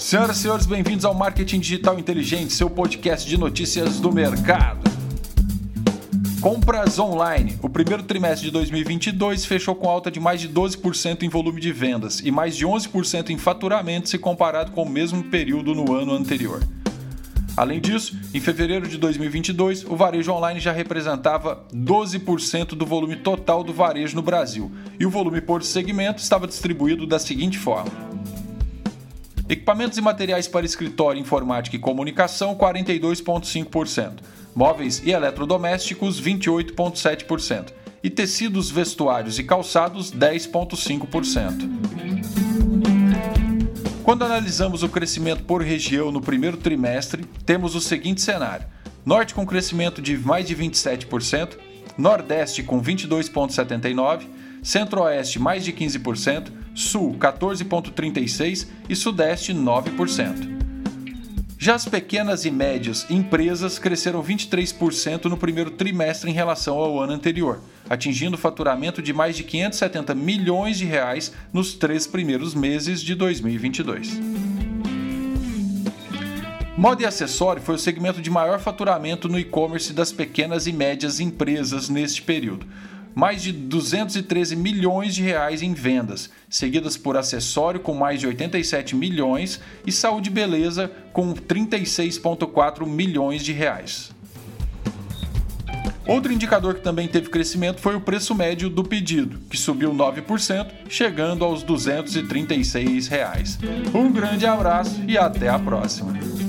Senhoras e senhores, bem-vindos ao Marketing Digital Inteligente, seu podcast de notícias do mercado. Compras online. O primeiro trimestre de 2022 fechou com alta de mais de 12% em volume de vendas e mais de 11% em faturamento se comparado com o mesmo período no ano anterior. Além disso, em fevereiro de 2022, o varejo online já representava 12% do volume total do varejo no Brasil, e o volume por segmento estava distribuído da seguinte forma: Equipamentos e materiais para escritório, informática e comunicação, 42,5%. Móveis e eletrodomésticos, 28,7%. E tecidos, vestuários e calçados, 10,5%. Quando analisamos o crescimento por região no primeiro trimestre, temos o seguinte cenário: Norte com crescimento de mais de 27%, Nordeste com 22,79%, Centro-Oeste mais de 15%, Sul 14,36% e Sudeste 9%. Já as pequenas e médias empresas cresceram 23% no primeiro trimestre em relação ao ano anterior, atingindo faturamento de mais de 570 milhões de reais nos três primeiros meses de 2022. Moda e acessório foi o segmento de maior faturamento no e-commerce das pequenas e médias empresas neste período, mais de 213 milhões de reais em vendas, seguidas por acessório com mais de 87 milhões e saúde e beleza com 36,4 milhões de reais. Outro indicador que também teve crescimento foi o preço médio do pedido, que subiu 9%, chegando aos 236 reais. Um grande abraço e até a próxima.